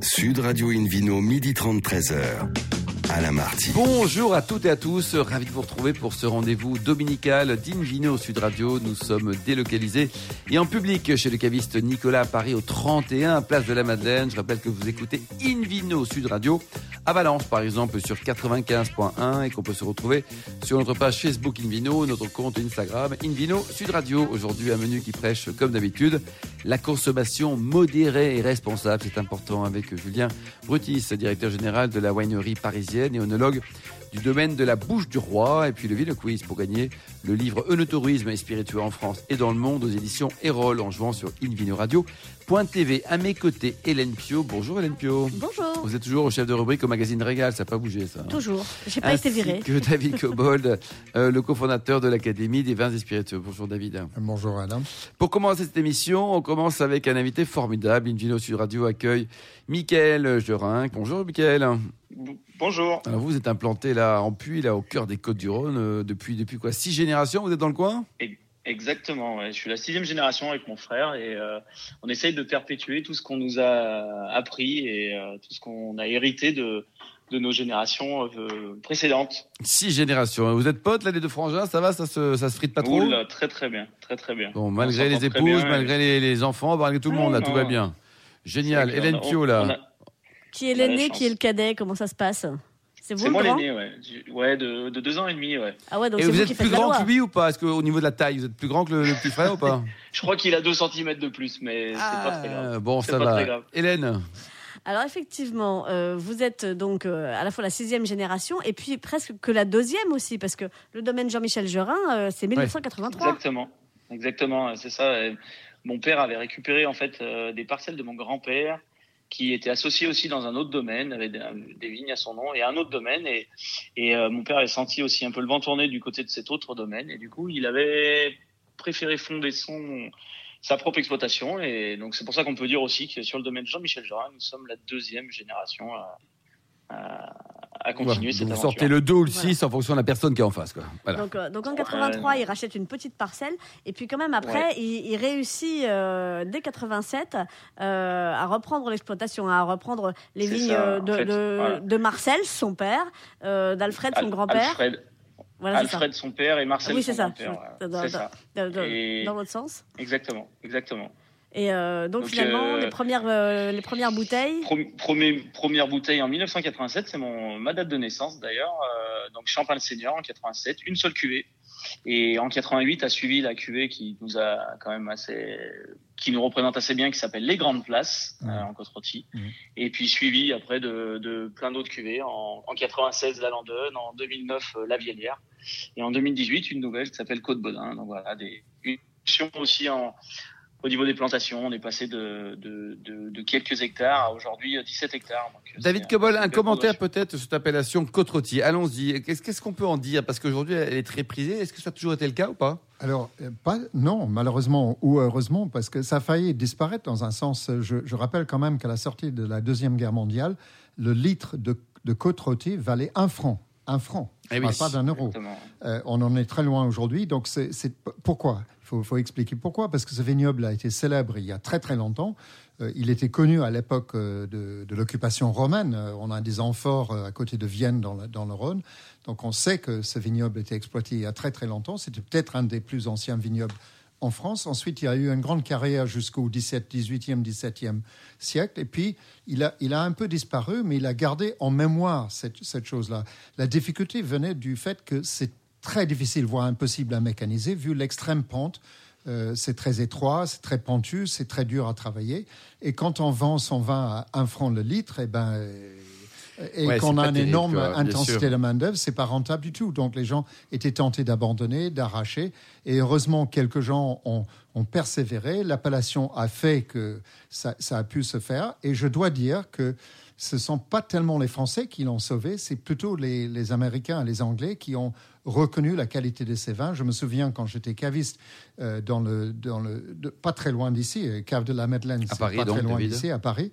Sud Radio Invino, midi 30, 13h. Alain Marty. Bonjour à toutes et à tous, ravi de vous retrouver pour ce rendez-vous dominical d'Invino Sud Radio. Nous sommes délocalisés et en public chez le caviste Nicolas à Paris au 31 Place de la Madeleine. Je rappelle que vous écoutez Invino Sud Radio à Valence par exemple sur 95.1 et qu'on peut se retrouver sur notre page Facebook Invino, notre compte Instagram Invino Sud Radio. Aujourd'hui un menu qui prêche comme d'habitude la consommation modérée et responsable. C'est important avec Julien Brutis, directeur général de la winery parisienne et onologue du domaine de la bouche du roi. Et puis le Ville Quiz pour gagner le livre Eunotourisme et spiritueux en France et dans le monde aux éditions Erol en jouant sur invinoradio.tv. À mes côtés, Hélène Pio. Bonjour Hélène Pio. Bonjour. Vous êtes toujours au chef de rubrique au magazine Régal, ça n'a pas bougé ça. hein Toujours. J'ai pas été viré. que David Cobold, euh, le cofondateur de l'Académie des vins et spiritueux. Bonjour David. Bonjour Adam. Pour commencer cette émission, on commence avec un invité formidable. Invino Sud Radio accueille Mickaël Gerin. Bonjour Mickaël. Bonjour. Alors vous êtes implanté là en Puy, là au cœur des Côtes-du-Rhône, euh, depuis depuis quoi? Six générations, vous êtes dans le coin? Exactement. ouais. Je suis la sixième génération avec mon frère et euh, on essaye de perpétuer tout ce qu'on nous a appris et euh, tout ce qu'on a hérité de, de nos générations euh, précédentes. Six générations. Vous êtes potes là les deux frangins, ça va, ça se ça se frite pas trop? Oula, très très bien, très très bien. Bon, On malgré les épouses, bien, malgré les, les enfants, malgré tout le monde là, tout va bien. Génial. Hélène Pio là. Qui est l'aîné, qui est le cadet Comment ça se passe C'est vous C'est le moi grand l'aîné, ouais. De, de deux ans et demi, ouais. Ah ouais, donc Et vous vous, êtes qui plus grand que lui ou pas Est-ce qu'au niveau de la taille, vous êtes plus grand que le, le petit frère ou pas Je crois qu'il a deux centimètres de plus, mais c'est pas très grave. Ah, Bon, ça pas va. très grave. Hélène, Alors effectivement, euh, vous êtes donc euh, à la fois la sixième génération et puis presque que la deuxième aussi, parce que le domaine Jean-Michel Gerin, euh, c'est 1983. Exactement, exactement, c'est ça. Mon père avait récupéré en fait euh, des parcelles de mon grand-père qui étaient associées aussi dans un autre domaine, avec des, vignes à son nom et un autre domaine. Et, et euh, mon père avait senti aussi un peu le vent tourner du côté de cet autre domaine. Et du coup, il avait préféré fonder son sa propre exploitation. Et donc c'est pour ça qu'on peut dire aussi que sur le domaine Jean-Michel Jorin, nous sommes la deuxième génération à, à, à continuer Ouais, cette vous aventure. sortez le 2 ou le Voilà. 6 en fonction de la personne qui est en face. Quoi. Voilà. Donc, euh, donc en 83, Ouais. il rachète une petite parcelle et puis quand même après, il, il réussit euh, dès 87 euh, à reprendre l'exploitation, à reprendre les vignes ça, de, fait, de, voilà. de Marcel, son père, euh, d'Alfred, son Al- grand-père. Alfred, Voilà, ça. Son père et Marcel Oui, son c'est ça. grand-père. dans- C'est ça. Dans, dans- Et- dans l'autre sens. Exactement, exactement. Et euh, donc, Donc, finalement, euh, les, premières, euh, les premières bouteilles. Premier- première bouteille en 1987, c'est mon ma date de naissance d'ailleurs. Euh, donc Champagne Senior en 87, une seule cuvée. Et en 88 a suivi la cuvée qui nous a quand même assez, qui nous représente assez bien, qui s'appelle Les Grandes Places euh, en Côte-Rôtie. Mhm. Et puis suivi après de, de plein d'autres cuvées. En, en 96 la Landonne, en 2009 euh, la Vielière, et en 2018 une nouvelle qui s'appelle Côte Bodin. Donc voilà, des une aussi en au niveau des plantations, on est passé de, de, de, de quelques hectares à aujourd'hui euh, 17 hectares. Donc, euh, David Cobol, un commentaire peut-être sur cette appellation côte rôtie. Allons-y. Qu'est-ce qu'on peut en dire? Parce qu'aujourd'hui, elle est très prisée. Est-ce que ça a toujours été le cas ou pas? Alors, euh, pas, non, malheureusement ou heureusement, parce que ça a failli disparaître dans un sens. euh, Je, je rappelle quand même qu'à la sortie de la Deuxième Guerre mondiale, le litre de, de côte rôtie valait un franc. Un franc. Eh oui. pas d'un euro. Euh, on en est très loin aujourd'hui. Donc, c'est c'est- pourquoi? Faut, faut expliquer pourquoi. Parce que ce vignoble a été célèbre il y a très très longtemps. Euh, il était connu à l'époque euh, de, l'occupation romaine. Euh, on a des amphores à côté de Vienne dans le, Rhône. Donc, on sait que ce vignoble était exploité il y a très très longtemps. C'était peut-être un des plus anciens vignobles en France. Ensuite, il y a eu une grande carrière jusqu'au 17, 18e, 17e siècle. Et puis, il a, il a un peu disparu, mais il a gardé en mémoire cette, cette chose-là. La difficulté venait du fait que c'est très difficile, voire impossible à mécaniser, vu l'extrême pente. Euh, c'est très étroit, c'est très pentu, c'est très dur à travailler. Et quand on vend son vin à un franc le litre, eh ben, euh, et Ouais, qu'on c'est a une terrible, énorme quoi, intensité de main-d'œuvre, c'est pas rentable du tout. Donc les gens étaient tentés d'abandonner, d'arracher. Et heureusement, quelques gens ont, ont persévéré. L'appellation a fait que ça, ça a pu se faire. Et je dois dire que ce ne sont pas tellement les Français qui l'ont sauvé, c'est plutôt les, les Américains et les Anglais qui ont reconnu la qualité de ces vins. Je me souviens quand j'étais caviste euh, dans le, dans le, de- pas très loin d'ici, euh, cave de la Madeleine, c'est Paris, pas donc, très loin d'ici, à Paris.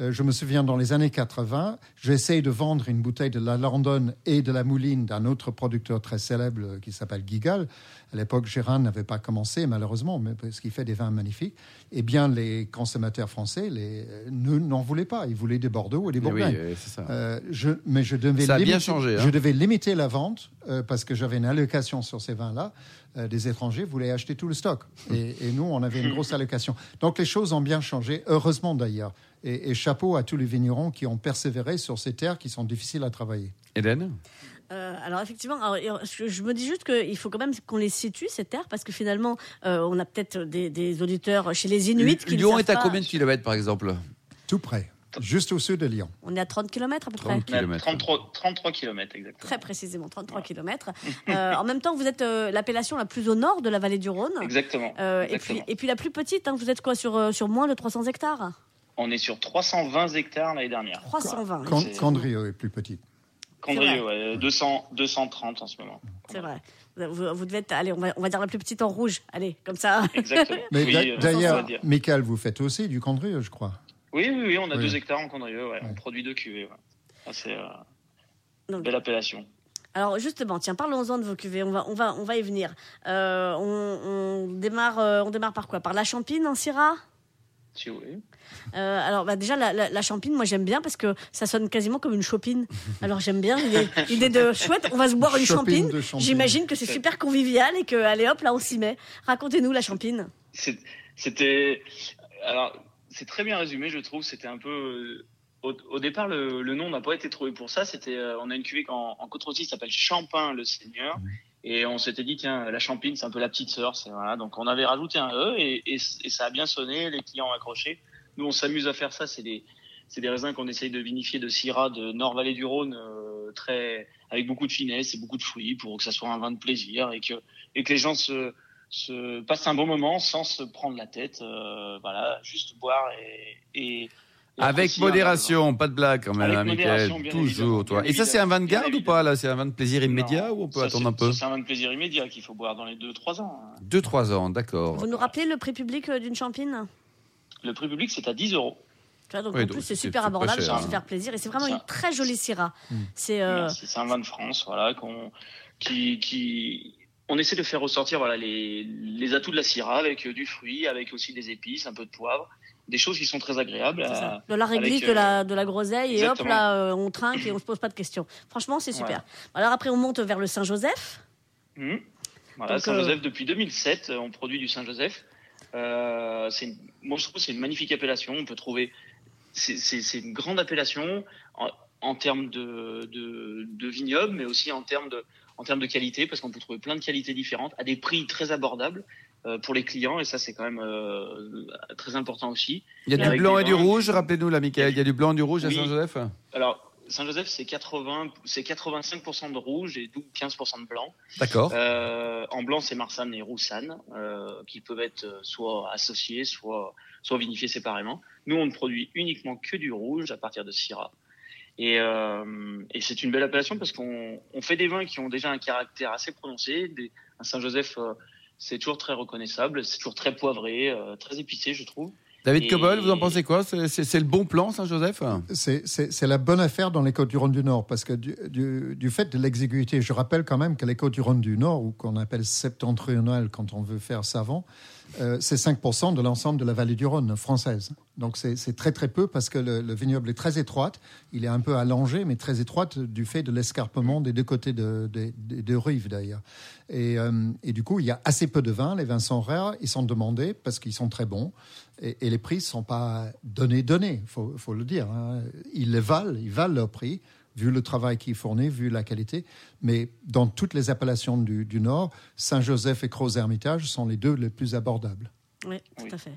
Euh, je me souviens dans les années 80, j'essaye de vendre une bouteille de la Landonne et de la Mouline d'un autre producteur très célèbre euh, qui s'appelle Gigal. À l'époque, Gérard n'avait pas commencé, malheureusement, mais parce qu'il fait des vins magnifiques. Eh bien, les consommateurs français les, ne, n'en voulaient pas. Ils voulaient des Bordeaux et des oui, Bourgognes. euh, c'est ça. Euh, je, mais je devais, Ça a bien limiter, changé, hein. je devais limiter la vente euh, parce que j'avais une allocation sur ces vins-là. Euh, des étrangers voulaient acheter tout le stock. Et, et nous, on avait une grosse allocation. Donc les choses ont bien changé, heureusement d'ailleurs. Et, et chapeau à tous les vignerons qui ont persévéré sur ces terres qui sont difficiles à travailler. Hélène Euh, alors effectivement, alors, euh, je, je me dis juste qu'il faut quand même qu'on les situe ces terres parce que finalement, euh, on a peut-être des, des auditeurs chez les Inuits qui Lyon est à pas. combien de kilomètres, par exemple? Tout près, juste au sud de Lyon. On est à 30 km à peu près. 30 On est à kilomètres. 33, 33 km exactement. Très précisément, 33 km. en même temps, vous êtes euh, l'appellation la plus au nord de la vallée du Rhône. Exactement. Euh, et, puis, exactement. et puis la plus petite, hein, vous êtes quoi sur, euh, sur moins de 300 hectares? On est sur 320 hectares l'année dernière. 320. Can- c'est- Candrieux est plus petite. Ouais, 200, 230 en ce moment. C'est vrai. Vous, vous devez être, allez, on va, on va dire la plus petite en rouge. Allez, comme ça. Exactement. Mais Oui, euh, d'ailleurs. Michael, vous faites aussi du Candrieux, je crois. Oui, oui, oui, on a Oui. deux hectares en ouais. Ouais. On produit deux cuvées. ouais. Ça, c'est euh, belle appellation. Alors justement, tiens, parlons-en de vos cuvées. On va, on va, on va y venir. Euh, on, on démarre, euh, on démarre par quoi? Par la Champine en Syrah? Euh, alors bah, déjà la, la, la champine, moi j'aime bien parce que ça sonne quasiment comme une chopine. Alors j'aime bien l'idée, l'idée de chouette. On va se boire une champine. J'imagine que c'est super convivial et que allez hop là on s'y met. Racontez-nous la champine. C'est- C'était. Alors, c'est très bien résumé, je trouve. C'était un peu. euh, Au, au départ, le, le nom n'a pas été trouvé pour ça. C'était, euh, on a une cuvée en, en Côte-Rôtie qui s'appelle Champin le Seigneur. Et on s'était dit, tiens, la Champine, c'est un peu la petite sœur. Voilà. Donc, on avait rajouté un E et, et, et ça a bien sonné. Les clients ont accroché. Nous, on s'amuse à faire ça. C'est des, c'est des raisins qu'on essaye de vinifier de Syrah de Nord-Vallée du Rhône, euh, très, avec beaucoup de finesse et beaucoup de fruits pour que ça soit un vin de plaisir et que, et que les gens se, se passent un bon moment sans se prendre la tête. euh, voilà, juste boire et et Avec un modération, pas de blague quand même, Avec hein, Michael. Toujours, évidemment, toi. bien Et ça, c'est un vin de garde ou pas, là C'est un vin de plaisir immédiat Non, ou on peut ça, attendre un peu C'est un vin de plaisir immédiat qu'il faut boire dans les 2-3 ans. hein. Deux, trois ans, d'accord. Vous nous rappelez le prix public euh, d'une champine? Le prix public, c'est à 10 euros. Tu vois, donc Oui, en plus c'est super abordable, cher, ça va se hein. faire plaisir et c'est vraiment Ça. une très jolie syrah. C'est euh. C'est un vin de France, voilà, qu'on, qui, qui, on essaie de faire ressortir, voilà, les, les atouts de la Syrah avec euh, du fruit, avec aussi des épices, un peu de poivre, des choses qui sont très agréables. à- de la réglisse, avec, de euh, la de la groseille et hop là euh, on trinque et on se pose pas de questions. Franchement c'est super. Alors après on monte vers le Saint-Joseph. Voilà, Donc, Saint-Joseph, depuis 2007, euh, on produit du Saint-Joseph. Euh, moi, je trouve que c'est une magnifique appellation. On peut trouver. C'est une grande appellation en, en termes de, de, de vignoble, mais aussi en termes de, en termes de qualité, parce qu'on peut trouver plein de qualités différentes à des prix très abordables euh, pour les clients. Et ça, c'est quand même euh, très important aussi. Il y a du blanc et du rouge, rappelez-nous là, Michael. Il y a du blanc et du rouge à. Saint-Joseph Alors, Saint-Joseph, c'est 80, c'est 85% de rouge et 15% de blanc. D'accord. Euh, en blanc, c'est Marsanne et Roussanne, euh, qui peuvent être euh, soit associés, soit, soit vinifiés séparément. Nous, on ne produit uniquement que du rouge à partir de Syrah. Et, euh, et c'est une belle appellation parce qu'on on fait des vins qui ont déjà un caractère assez prononcé. Des, un Saint-Joseph, euh, c'est toujours très reconnaissable, c'est toujours très poivré, euh, très épicé, je trouve. David Cobol, vous en pensez quoi? C'est le bon plan, Saint-Joseph? C'est- la bonne affaire dans les côtes du Rhône du Nord, parce que du, du- du fait de l'exiguïté, je rappelle quand même que les côtes du Rhône du Nord, ou qu'on appelle septentrional quand on veut faire savant, euh, c'est 5% de l'ensemble de la vallée du Rhône française. Donc c'est très très peu parce que le, le vignoble est très étroit, il est un peu allongé, mais très étroit du fait de l'escarpement des deux côtés de, de, des deux rives d'ailleurs. Et, euh, et du coup, il y a assez peu de vins, les vins sont rares, ils sont demandés parce qu'ils sont très bons. Et, les prix ne sont pas donnés, donnés, il faut, faut le dire. hein. Ils les valent, ils valent leur prix, vu le travail qui est fourni, vu la qualité. Mais dans toutes les appellations du, du Nord, Saint-Joseph et Crozes-Hermitage sont les deux les plus abordables. Oui, tout Oui. à fait.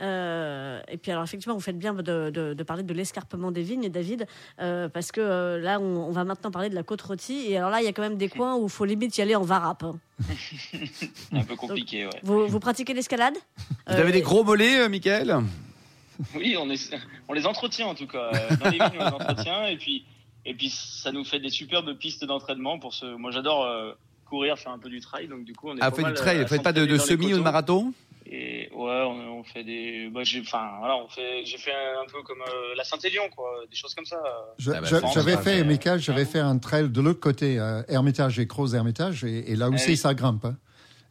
Euh, et puis alors effectivement, vous faites bien de, de- de parler de l'escarpement des vignes, David, euh, parce que euh, là, on, on va maintenant parler de la côte rôtie. Et alors là, il y a quand même des coins où il faut limite y aller en varap. hein. Un peu compliqué, ouais. Vous, vous pratiquez l'escalade? Vous avez des gros mollets, euh, Michael? Oui, on, est, on les entretient en tout cas. Dans les vignes, on les entretient et puis, et puis ça nous fait des superbes pistes d'entraînement pour ce. Moi, j'adore euh, courir, faire un peu du trail, donc du coup, on est Ah, pas fait du trail, vous faites pas de, de semi ou de marathon? Et ouais, on, on fait des. Bah, j'ai, enfin, voilà, on fait. J'ai fait un, peu comme euh, la Saint-Élion, quoi, des choses comme ça. Je- Ah bah, je- j'avais fait, Michael, j'avais fait un trail de l'autre côté, euh, Hermitage et Crozes-Hermitage, et, et là aussi, oui. ça grimpe. hein.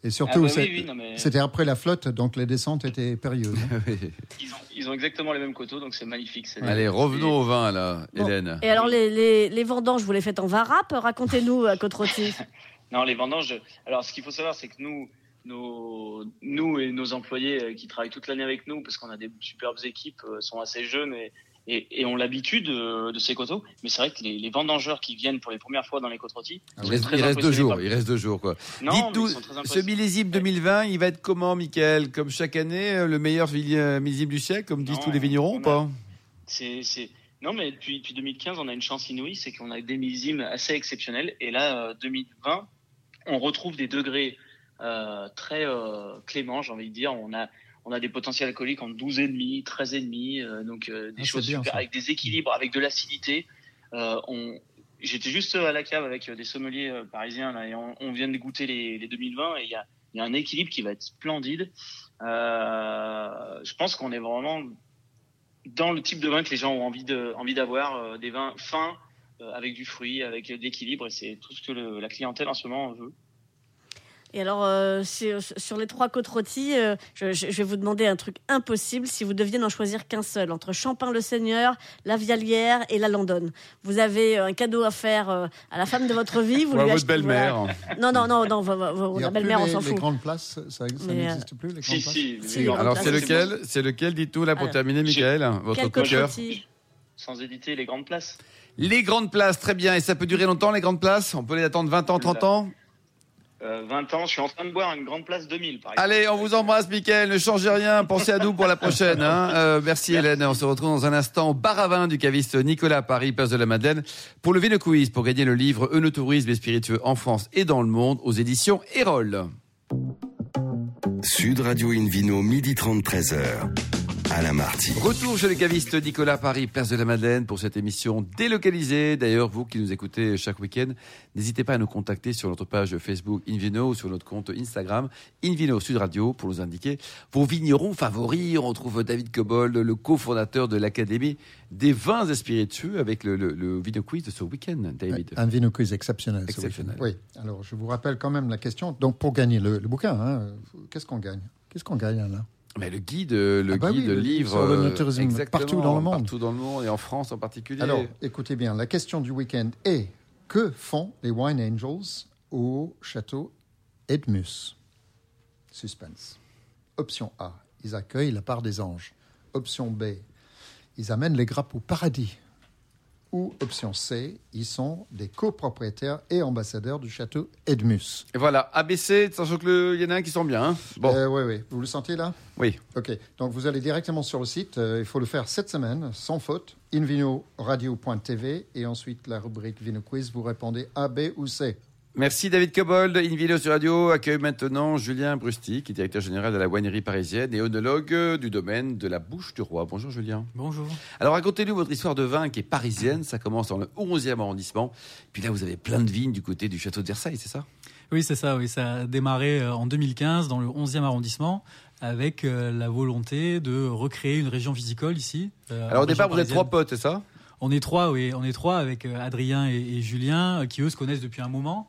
Et surtout, Ah bah c'est- oui, oui, non, mais- c'était après la flotte, donc les descentes étaient périlleuses. Ils ont, ils ont exactement les mêmes coteaux, donc c'est magnifique. c'est- Allez, revenons au vin, là, Bon. Hélène. Et alors, les, les, les vendanges, vous les faites en vin rap Racontez-nous à côte rôtie. Non, les vendanges. Alors, ce qu'il faut savoir, c'est que nous, nos, nous et nos employés euh, qui travaillent toute l'année avec nous, parce qu'on a des superbes équipes, euh, sont assez jeunes et, et, et ont l'habitude euh, de ces coteaux. Mais c'est vrai que les, les vendangeurs qui viennent pour les premières fois dans les côtes rôties, Ah Il reste, très il reste deux jours, par- il reste deux jours, quoi. non, sont très ce millésime 2020, il va être comment, Michael? Comme chaque année, le meilleur millésime du siècle, comme disent Non, tous les vignerons on ou pas? C'est, c'est... Non, mais depuis, depuis 2015, on a une chance inouïe, c'est qu'on a des millésimes assez exceptionnels. Et là, euh, 2020, on retrouve des degrés très euh, cléments, j'ai envie de dire. On a, on a des potentiels alcooliques en 12,5, 13,5, euh, donc euh, des Ah, choses bien, super, avec des équilibres, avec de l'acidité. Euh, on... J'étais juste à la cave avec euh, des sommeliers euh, parisiens là, et on, on vient de goûter les, les 2020 et il y a, il y a un équilibre qui va être splendide. Euh, je pense qu'on est vraiment dans le type de vin que les gens ont envie de envie d'avoir, euh, des vins fins euh, avec du fruit, avec de l'équilibre, et c'est tout ce que le- la clientèle en ce moment veut. Et alors, euh, sur les trois côtes rôties, euh, je, vais vous demander un truc impossible. Si vous deviez n'en choisir qu'un seul, entre Champin-le-Seigneur, la Vialière et la Landonne, vous avez un cadeau à faire euh, à la femme de votre vie. Vous Ou à lui votre belle-mère. voilà. Non, non, non, non, la plus belle-mère, on les, s'en les fout. grandes places, ça, ça euh, n'existe plus, les Si, places si, les Alors, c'est lequel C'est lequel, dites-nous, là, pour Alors, terminer, Michael Votre coup de cœur Sans hésiter, les grandes places. Les grandes places, très bien. Et ça peut durer longtemps, les grandes places? On peut les attendre 20 ans, 30 ans? Euh, 20 ans, je suis en train de boire une grande place 2000, par exemple. Allez, on vous embrasse, Michael. Ne changez rien. Pensez à nous pour la prochaine. hein. Euh, merci, Hélène. On se retrouve dans un instant au bar à vin du caviste Nicolas à Paris, place de la Madeleine, pour le Vino Quiz, pour gagner le livre Eunotourisme et spiritueux en France et dans le monde aux éditions Erol. Sud Radio Invino, midi 30, 13h. Alain Marty. Retour chez le caviste Nicolas Paris, place de la Madeleine, pour cette émission délocalisée. D'ailleurs, vous qui nous écoutez chaque week-end, n'hésitez pas à nous contacter sur notre page Facebook Invino ou sur notre compte Instagram Invino Sud Radio pour nous indiquer vos vignerons favoris. On retrouve David Cobold, le cofondateur de l'Académie des vins et spiritueux avec le, le, le Vino Quiz de ce week-end, David. Un vino quiz exceptionnel. ce Exceptionnel. Oui. Alors, je vous rappelle quand même la question. Donc, pour gagner le, le bouquin, hein, qu'est-ce qu'on gagne? Qu'est-ce qu'on gagne, Alain? Mais le guide, le Ah bah guide, oui, le livre, le euh, exactement, partout dans le monde. partout dans le monde et en France en particulier. Alors, écoutez bien, la question du week-end est que font les Wine Angels au château Edmus? Suspense. Option A, ils accueillent la part des anges. Option B, ils amènent les grappes au paradis. Ou option C, ils sont des copropriétaires et ambassadeurs du château Edmus. Et voilà, ABC, sachant qu'il y en a un qui sent bien. hein. Bon, Euh, oui, oui. Vous le sentez là? Oui. Ok. Donc vous allez directement sur le site. Euh, il faut le faire cette semaine, sans faute. invinoradio.tv et ensuite la rubrique Vino Quiz. Vous répondez A, B ou C. Merci David Cobold. Invino sur Radio accueille maintenant Julien Brusty, qui est directeur général de la winerie parisienne et onologue du domaine de la Bouche du Roi. Bonjour Julien. Bonjour. Alors racontez-nous votre histoire de vin qui est parisienne. Ça commence dans le 11e arrondissement. Puis là, vous avez plein de vignes du côté du château de Versailles, c'est ça? Oui, c'est ça. Oui, ça a démarré euh, en 2015 dans le 11e arrondissement avec euh, la volonté de recréer une région viticole ici. euh, Alors au départ, vous êtes trois potes, c'est ça? On est trois, oui. On est trois avec euh, Adrien et, et Julien, euh, qui eux se connaissent depuis un moment.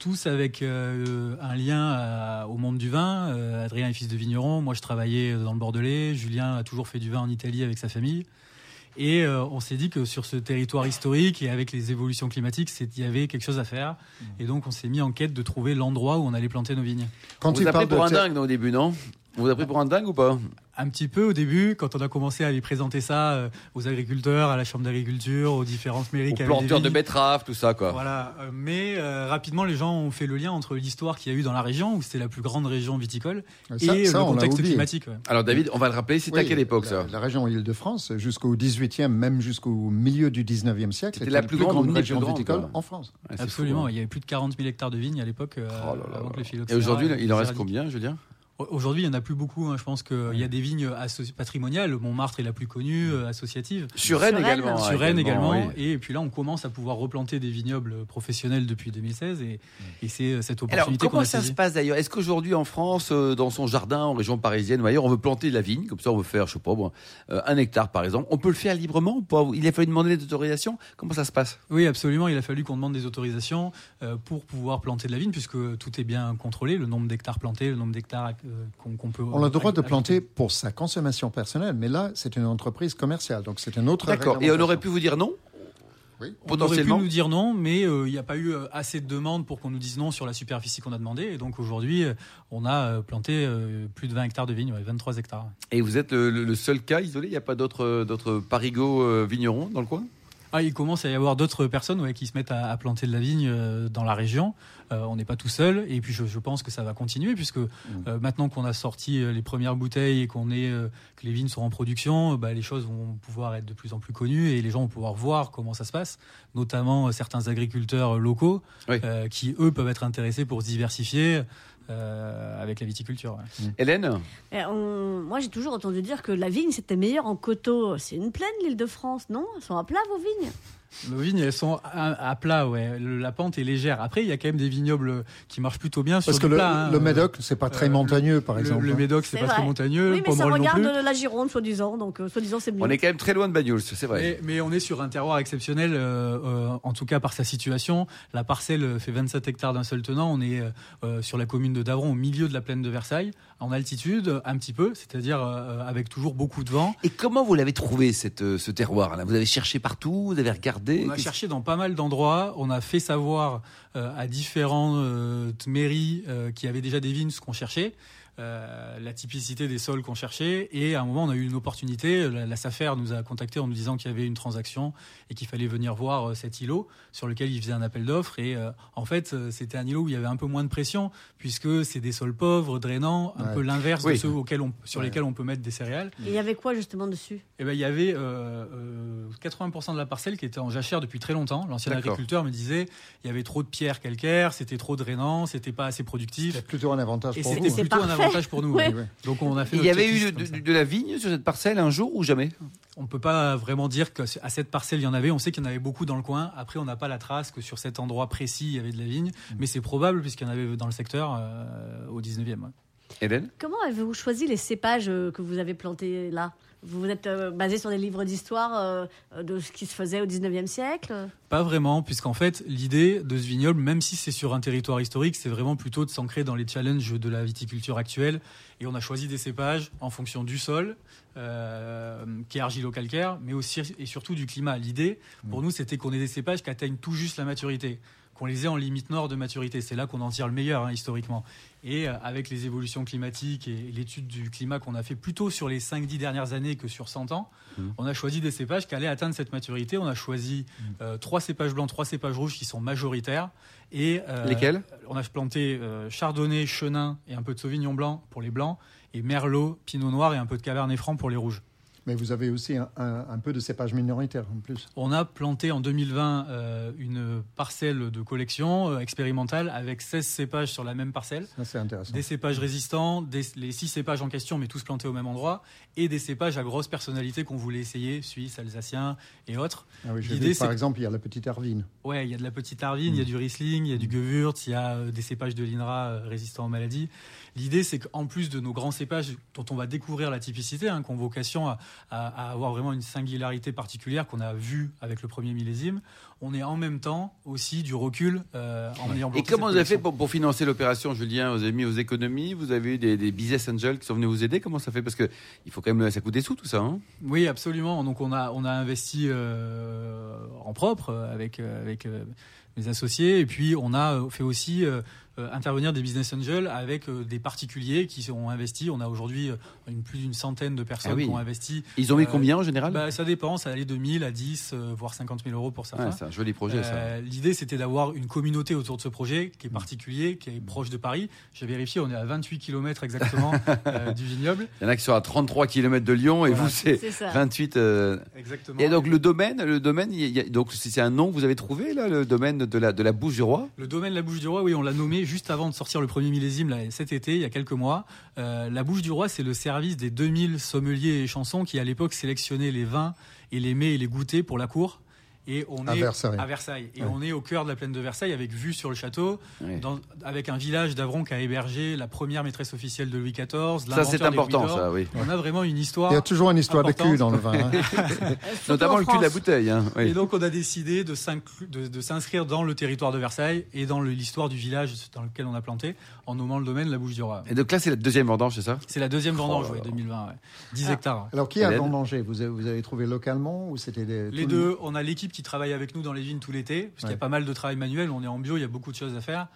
Tous avec euh, un lien à- au monde du vin. Euh, Adrien est fils de vigneron. Moi, je travaillais dans le Bordelais. Julien a toujours fait du vin en Italie avec sa famille. Et euh, on s'est dit que sur ce territoire historique et avec les évolutions climatiques, il y avait quelque chose à faire. Et donc, on s'est mis en quête de trouver l'endroit où on allait planter nos vignes. Quand On vous il a pris parle de pour un dingue au début, non? On vous a pris pour un dingue ou pas Un petit peu au début, quand on a commencé à lui présenter ça euh, aux agriculteurs, à la chambre d'agriculture, aux différentes mairies Aux planteurs de betteraves, tout ça, quoi. Voilà, euh, mais euh, rapidement les gens ont fait le lien entre l'histoire qu'il y a eu dans la région, où c'était la plus grande région viticole, Ça- et ça, le contexte climatique. ouais. Alors David, on va le rappeler, c'était à quelle époque la, ça La région Île-de-France, jusqu'au 18e, même jusqu'au milieu du 19e siècle, C'était était la la plus plus grande région viticole quoi. en France. Absolument, fou, hein. il y avait plus de 40 000 hectares de vignes à l'époque, euh, Oh là là avant là. que le Et aujourd'hui, il en reste combien, Julien Aujourd'hui, il n'y en a plus beaucoup. hein. Je pense qu'il y a des vignes patrimoniales. Montmartre est la plus connue, euh, associative. Sur Rennes également. Sur Rennes également. oui. Et puis là, on commence à pouvoir replanter des vignobles professionnels depuis 2016. Et, et c'est euh, cette Alors, opportunité qu'on comment ça saisie. se passe d'ailleurs? Est-ce qu'aujourd'hui en France, euh, dans son jardin, en région parisienne ou ailleurs, on veut planter de la vigne? Comme ça, on veut faire, je sais pas, euh, un hectare par exemple. On peut le faire librement ou pas? Il a fallu demander des autorisations? Comment ça se passe? Oui, absolument. Il a fallu qu'on demande des autorisations euh, pour pouvoir planter de la vigne, puisque tout est bien contrôlé, le nombre d'hectares plantés, le nombre d'hectares qu'on peut. On a le droit de planter pour sa consommation personnelle, mais là, c'est une entreprise commerciale, donc c'est un autre. D'accord. Et on aurait pu vous dire non Oui. On aurait pu nous dire non, mais euh, il n'y a pas eu euh, assez de demandes pour qu'on nous dise non sur la superficie qu'on a demandé. Et donc aujourd'hui, euh, on a euh, planté euh, plus de 20 hectares de vignes, ouais, 23 hectares. Et vous êtes le, seul cas isolé? Il n'y a pas d'autres euh, d'autres parigots euh, vignerons dans le coin? Ah, il commence à y avoir d'autres personnes ouais, qui se mettent à, à planter de la vigne euh, dans la région. Euh, on n'est pas tout seul, et puis je, je pense que ça va continuer puisque euh, maintenant qu'on a sorti les premières bouteilles et qu'on est que les vignes sont en production, bah, les choses vont pouvoir être de plus en plus connues et les gens vont pouvoir voir comment ça se passe, notamment certains agriculteurs locaux Oui. qui eux peuvent être intéressés pour se diversifier. Euh, avec la viticulture. ouais. Hélène Et on- Moi, j'ai toujours entendu dire que la vigne, c'était meilleur en coteaux. C'est une plaine, l'île de France, non? Elles sont à plat, vos vignes? Nos vignes, elles sont à, à plat, ouais. Le- la pente est légère. Après, il y a quand même des vignobles qui marchent plutôt bien Parce sur que du le, plat. hein. le Médoc, c'est pas très euh, montagneux, par Le- exemple. Le, hein. Médoc, c'est pas très montagneux. Oui, mais ça Pomerol non regarde la Gironde, soi-disant. Donc, euh, soi-disant, c'est mieux. On est quand même très loin de Bagnols, c'est vrai. Mais, mais on est sur un terroir exceptionnel, euh, euh, en tout cas par sa situation. La parcelle fait 27 hectares d'un seul tenant. On est sur la commune de Davron, au milieu de la plaine de Versailles, en altitude, un petit peu, c'est-à-dire euh, avec toujours beaucoup de vent. Et comment vous l'avez trouvé cette, euh, ce terroir là? Vous avez cherché partout Vous avez regardé On a cherché dans pas mal d'endroits. On a fait savoir euh, à différentes mairies euh, qui avaient déjà des vignes ce qu'on cherchait. Euh, la typicité des sols qu'on cherchait et à un moment on a eu une opportunité la, la SAFER nous a contacté en nous disant qu'il y avait une transaction et qu'il fallait venir voir euh, cet îlot sur lequel il faisait un appel d'offres et euh, en fait c'était un îlot où il y avait un peu moins de pression puisque c'est des sols pauvres drainants un Ouais. peu l'inverse Oui. de ceux auxquels on, sur Ouais. lesquels on peut mettre des céréales Et il y avait quoi, justement, dessus? Eh ben, il y avait euh, euh, 80% de la parcelle qui était en jachère depuis très longtemps. L'ancien agriculteur me disait il y avait trop de pierres calcaires, c'était trop drainant, c'était pas assez productif. C'est plutôt un avantage Et pour vous. c'était plutôt un parfait. Avantage pour nous. Ouais. ouais. Donc on a fait. Il y avait eu de, la vigne sur cette parcelle un jour ou jamais? On peut pas vraiment dire qu'à cette parcelle il y en avait. On sait qu'il y en avait beaucoup dans le coin. Après on n'a pas la trace que sur cet endroit précis il y avait de la vigne, Mm. mais c'est probable puisqu'il y en avait dans le secteur euh, au 19e. ouais. Hélène? Comment avez-vous choisi les cépages euh, que vous avez plantés là? Vous vous êtes euh, basé sur des livres d'histoire euh, de ce qui se faisait au 19e siècle? Pas vraiment, puisqu'en fait, l'idée de ce vignoble, même si c'est sur un territoire historique, c'est vraiment plutôt de s'ancrer dans les challenges de la viticulture actuelle. Et on a choisi des cépages en fonction du sol, euh, qui est argilo-calcaire, mais aussi et surtout du climat. L'idée, pour nous, c'était qu'on ait des cépages qui atteignent tout juste la maturité, qu'on les ait en limite nord de maturité. C'est là qu'on en tire le meilleur, hein, historiquement. Et euh, avec les évolutions climatiques et l'étude du climat qu'on a fait plutôt sur les 5-10 dernières années que sur 100 ans, on a choisi des cépages qui allaient atteindre cette maturité. On a choisi euh, trois cépages blancs, trois cépages rouges qui sont majoritaires. Et, euh, Lesquels? On a planté euh, chardonnay, chenin et un peu de sauvignon blanc pour les blancs, et merlot, pinot noir et un peu de cabernet franc pour les rouges. Mais vous avez aussi un, un- un peu de cépage minoritaire en plus. On a planté en 2020 euh, une parcelle de collection euh, expérimentale avec 16 cépages sur la même parcelle. C'est intéressant. Des cépages résistants, des- les six cépages en question, mais tous plantés au même endroit, et des cépages à grosse personnalité qu'on voulait essayer, suisse, alsacien et autres. Ah oui, vu, par exemple, il y a la petite Ervine. Ouais, il y a de la petite Arvine, il y a du Riesling, il y a du Gewürz, il y a euh, des cépages de l'INRA résistants aux maladies. L'idée, c'est qu'en plus de nos grands cépages dont on va découvrir la typicité, hein, qui ont vocation à, à- à avoir vraiment une singularité particulière qu'on a vue avec le premier millésime, on est en même temps aussi du recul euh, en ayant Et comment vous avez fait pour, pour financer l'opération, Julien Vous avez mis vos économies, vous avez eu des, des business angels qui sont venus vous aider. Comment ça fait? Parce que il faut quand même, ça coûte des sous tout ça. Hein Oui, absolument. Donc on a on a investi euh, en propre euh, avec euh, avec mes associés et puis on a fait aussi intervenir des business angels avec euh, des particuliers qui ont investi. On a aujourd'hui euh, une, plus d'une centaine de personnes Ah oui. qui ont investi. Ils ont mis Euh, combien en général Bah, ça dépend, ça allait de 1000 à 10, euh, voire 50 000 euros pour certains. C'est un joli projet ça. Euh, L'idée, c'était d'avoir une communauté autour de ce projet qui est Mm. particulier, qui est proche de Paris. J'ai vérifié, on est à 28 km exactement euh, du vignoble. Il y en a qui sont à 33 km de Lyon et Voilà. vous c'est C'est ça. 28. euh, Exactement. Et donc le domaine, le domaine, il y a- donc c'est un nom que vous avez trouvé là, le domaine de la de la Bouche du Roi? Le domaine La Bouche du Roi, oui, on l'a nommé juste avant de sortir le premier millésime cet été, il y a quelques mois. Euh, la Bouche du Roi, c'est le service des 2000 sommeliers et chansons qui à l'époque sélectionnaient les vins et les mets et les goûters pour la cour. Et on À est Versailles. à Versailles. Et Ouais. on est au cœur de la plaine de Versailles avec vue sur le château, Ouais. dans- avec un village d'Avron qui a hébergé la première maîtresse officielle de Louis XIV. Ça, c'est important, ça, oui. On a vraiment une histoire. Il y a toujours une histoire de Importante. cul dans le vin. hein. Notamment en le cul de la bouteille. Hein. oui. Et donc on a décidé de de- de s'inscrire dans le territoire de Versailles et dans l'histoire du village dans lequel on a planté en nommant le domaine la Bouche du Roi. Et donc là, c'est la deuxième vendange, c'est ça? C'est la deuxième vendange, Oh ouais, là. 2020. ouais. 10 Ah. hectares. Alors, qui a vendangé? Vous avez, vous avez trouvé localement ou c'était Les deux, on a l'équipe qui travaille avec nous dans les vignes tout l'été, parce qu'il y a pas mal de travail manuel, on est en bio, il y a beaucoup de choses à faire.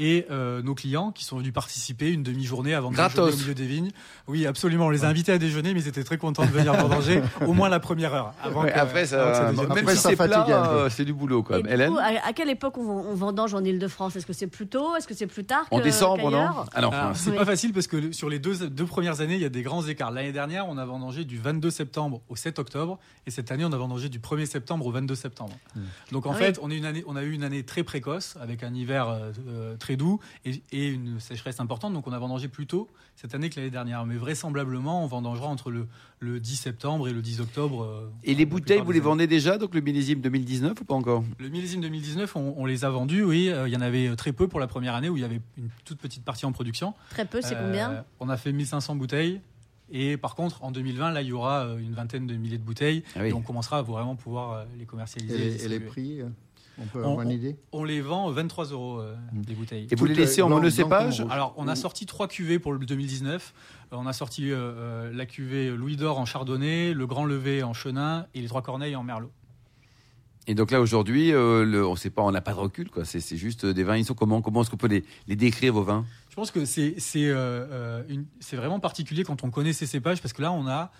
Et euh, nos clients qui sont venus participer une demi-journée avant de Gratos. déjeuner au milieu des vignes. Oui, absolument. On les a invités à déjeuner, mais ils étaient très contents de venir vendanger au moins la première heure. Avant Ouais, que- après, avant ça, que ça devienne- même si c'est plat, peu. euh, c'est du boulot, quoi. Et du Hélène coup, à, quelle époque on, vend- on vendange en Ile-de-France Est-ce que c'est plus tôt? Est-ce que c'est plus tard En que- décembre, non Ah non. Alors, c'est Oui. pas facile parce que sur les deux, deux premières années, il y a des grands écarts. L'année dernière, on a vendangé du 22 septembre au 7 octobre, et cette année, on a vendangé du 1er septembre au 22 septembre. Donc en Ah fait, on, est une année, on a eu une année très précoce, avec un hiver euh, euh, très doux et, et une sécheresse importante. Donc on a vendangé plus tôt cette année que l'année dernière. Mais vraisemblablement, on vendangera entre le, le 10 septembre et le 10 octobre. euh, Et les bouteilles, vous les vendez déjà, donc le millésime 2019 ou pas encore? Le millésime 2019, on, on les a vendus, oui. Euh, Il y en avait très peu pour la première année où il y avait une toute petite partie en production. Très peu, c'est Euh, combien? On a fait 1500 bouteilles. Et par contre, en 2020, là, il y aura une vingtaine de milliers de bouteilles. Ah oui. Et on commencera à vraiment pouvoir les commercialiser. Et, les- et les distribuer. prix euh, On peut On- avoir une idée On les vend 23 euros, euh, les bouteilles. Et vous les Toutes, laissez euh, en blanc- monocépage Alors, on a sorti trois cuvées pour le 2019. Euh, On a sorti euh, euh, la cuvée Louis d'Or en Chardonnay, le Grand Levé en Chenin et les Trois Corneilles en Merlot. Et donc là, aujourd'hui, euh, on sait pas, on n'a pas de recul, quoi. C'est c'est juste euh, des vins. Ils sont comment Comment est-ce qu'on peut les, les décrire, vos vins? Je pense que c'est c'est euh, euh, une- c'est vraiment particulier quand on connaît ces cépages parce que là on a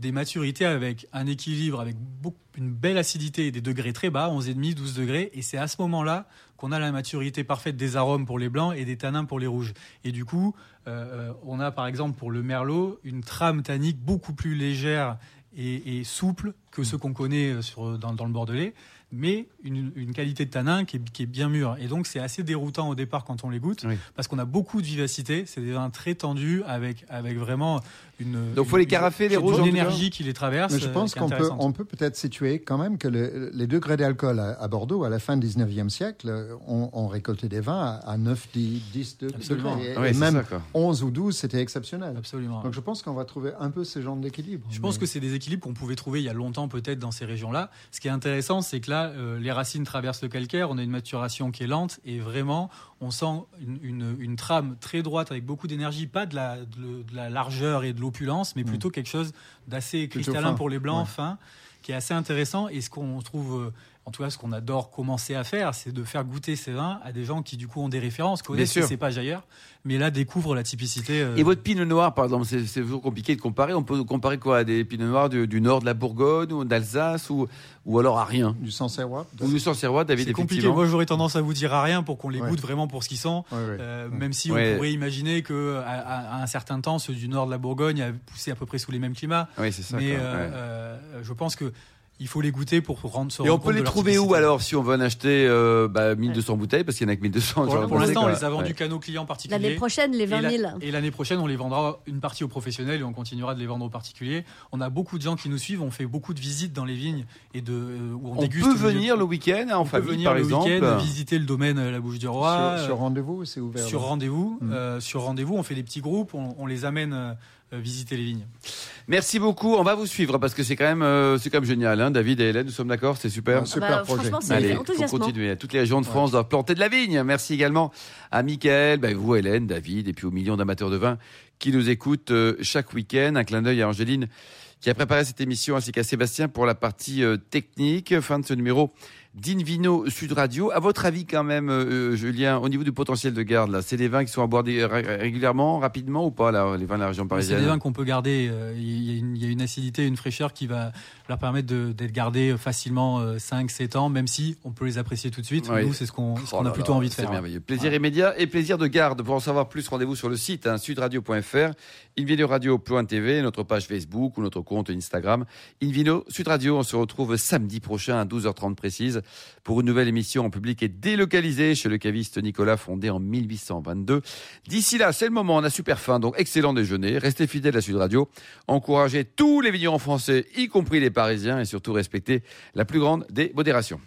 des maturités avec un équilibre, avec une belle acidité et des degrés très bas, 11,5, 12 degrés, et c'est à ce moment-là qu'on a la maturité parfaite des arômes pour les blancs et des tanins pour les rouges. Et du coup, euh, euh, on a par exemple pour le merlot une trame tannique beaucoup plus légère et, souple que ceux qu'on connaît euh, dans le bordelais, mais une, une qualité de tanin qui est, qui est bien mûre. Et donc c'est assez déroutant au départ quand on les goûte, Oui. parce qu'on a beaucoup de vivacité. C'est des vins très tendus avec avec vraiment une. Donc, faut les une- carafer, les une rouges, cas énergie qui les traverse. Mais je euh, pense est qu'on peut, on peut peut-être situer quand même que le- les degrés d'alcool à, à Bordeaux, à la fin du 19e siècle, euh, ont, ont récolté des vins à, à 9, 10, 10 de- Absolument. degrés. Et, c'est même ça, quoi. 11 ou 12, c'était exceptionnel. Absolument. Donc je pense qu'on va trouver un peu ce genre d'équilibre. Je pense que c'est des équilibres qu'on pouvait trouver il y a longtemps peut-être dans ces régions-là. Ce qui est intéressant, c'est que là, euh, les racines traversent le calcaire, on a une maturation qui est lente et vraiment, on sent une, une- une trame très droite avec beaucoup d'énergie, pas de la, de, de la largeur et de l'opulence, mais plutôt quelque chose d'assez cristallin pour les blancs, Ouais. fin, qui est assez intéressant. Et ce qu'on trouve, euh, en tout cas, ce qu'on adore commencer à faire, c'est de faire goûter ces vins à des gens qui, du coup, ont des références, connaissent ces cépages ailleurs, mais là découvrent la typicité. euh, Et votre pinot noir, par exemple, c'est toujours compliqué de comparer. On peut comparer quoi à des pinots noirs du, du nord de la Bourgogne ou d'Alsace ou, ou alors à rien? Du Sancerrois Ou du Sancerrois, David, C'est compliqué. Moi, j'aurais tendance à vous dire à rien pour qu'on les Ouais. goûte vraiment pour ce qu'ils sont. Ouais, ouais. Euh. Même si Ouais. on pourrait imaginer que à, à- à un certain temps, ceux du nord de la Bourgogne avaient poussé à peu près sous les mêmes climats. Oui, c'est ça. Mais euh, euh, je pense que il faut les goûter pour rendre se Et on peut les trouver où alors si on veut en acheter euh, bah, 1200 bouteilles parce qu'il y en a que 1200 Pour, l'instant, on les a vendus Ouais. qu'à nos clients particuliers. L'année prochaine, les Et 20 la- 000. Et l'année prochaine, on les vendra une partie aux professionnels et on continuera de les vendre aux particuliers. On a beaucoup de gens qui nous suivent. On fait beaucoup de visites dans les vignes et de euh, où on, On déguste. peut venir le week-end hein, en on peut venir par le week-end visiter le domaine euh, La Bouche du Roi. sur, sur rendez-vous, c'est ouvert. Sur rendez-vous, Mm. euh, sur rendez-vous, on fait des petits groupes, on, on les amène visiter les vignes. Merci beaucoup. On va vous suivre parce que c'est quand même euh, c'est quand même génial. Hein, David et Hélène, nous sommes d'accord, c'est super. Un super Bah, projet. Allez, faut continuer. Toutes les régions de France doivent planter de la vigne. Merci également à Mickaël, bah, vous, Hélène, David, et puis aux millions d'amateurs de vin qui nous écoutent euh, chaque week-end. Un clin d'œil à Angéline qui a préparé cette émission, ainsi qu'à Sébastien pour la partie euh, technique. Fin de ce numéro d'Invino Sud Radio. À votre avis, quand même, euh, Julien, au niveau du potentiel de garde, là, c'est des vins qui sont abordés ré- régulièrement, rapidement ou pas, là, les vins de la région C'est parisienne des vins qu'on peut garder. euh, Il y, a une- il y a une acidité, une fraîcheur qui va leur permettre d'être gardés facilement 5-7 ans, même si on peut les apprécier tout de suite. Oui. Nous, c'est ce qu'on ce Oh a plutôt là, envie de C'est faire. merveilleux. Plaisir immédiat et plaisir de garde. Pour en savoir plus, rendez-vous sur le site hein, sudradio.fr, invinoradio.tv, notre page Facebook ou notre compte Instagram. Invino Sud Radio, on se retrouve samedi prochain à 12h30 précise pour une nouvelle émission en public et délocalisée chez le caviste Nicolas, fondé en 1822. D'ici là, c'est le moment, on a super faim, donc excellent déjeuner. Restez fidèles à Sud Radio. Encouragez tous les vignerons français, y compris les Parisiens, et surtout respectez la plus grande des modérations.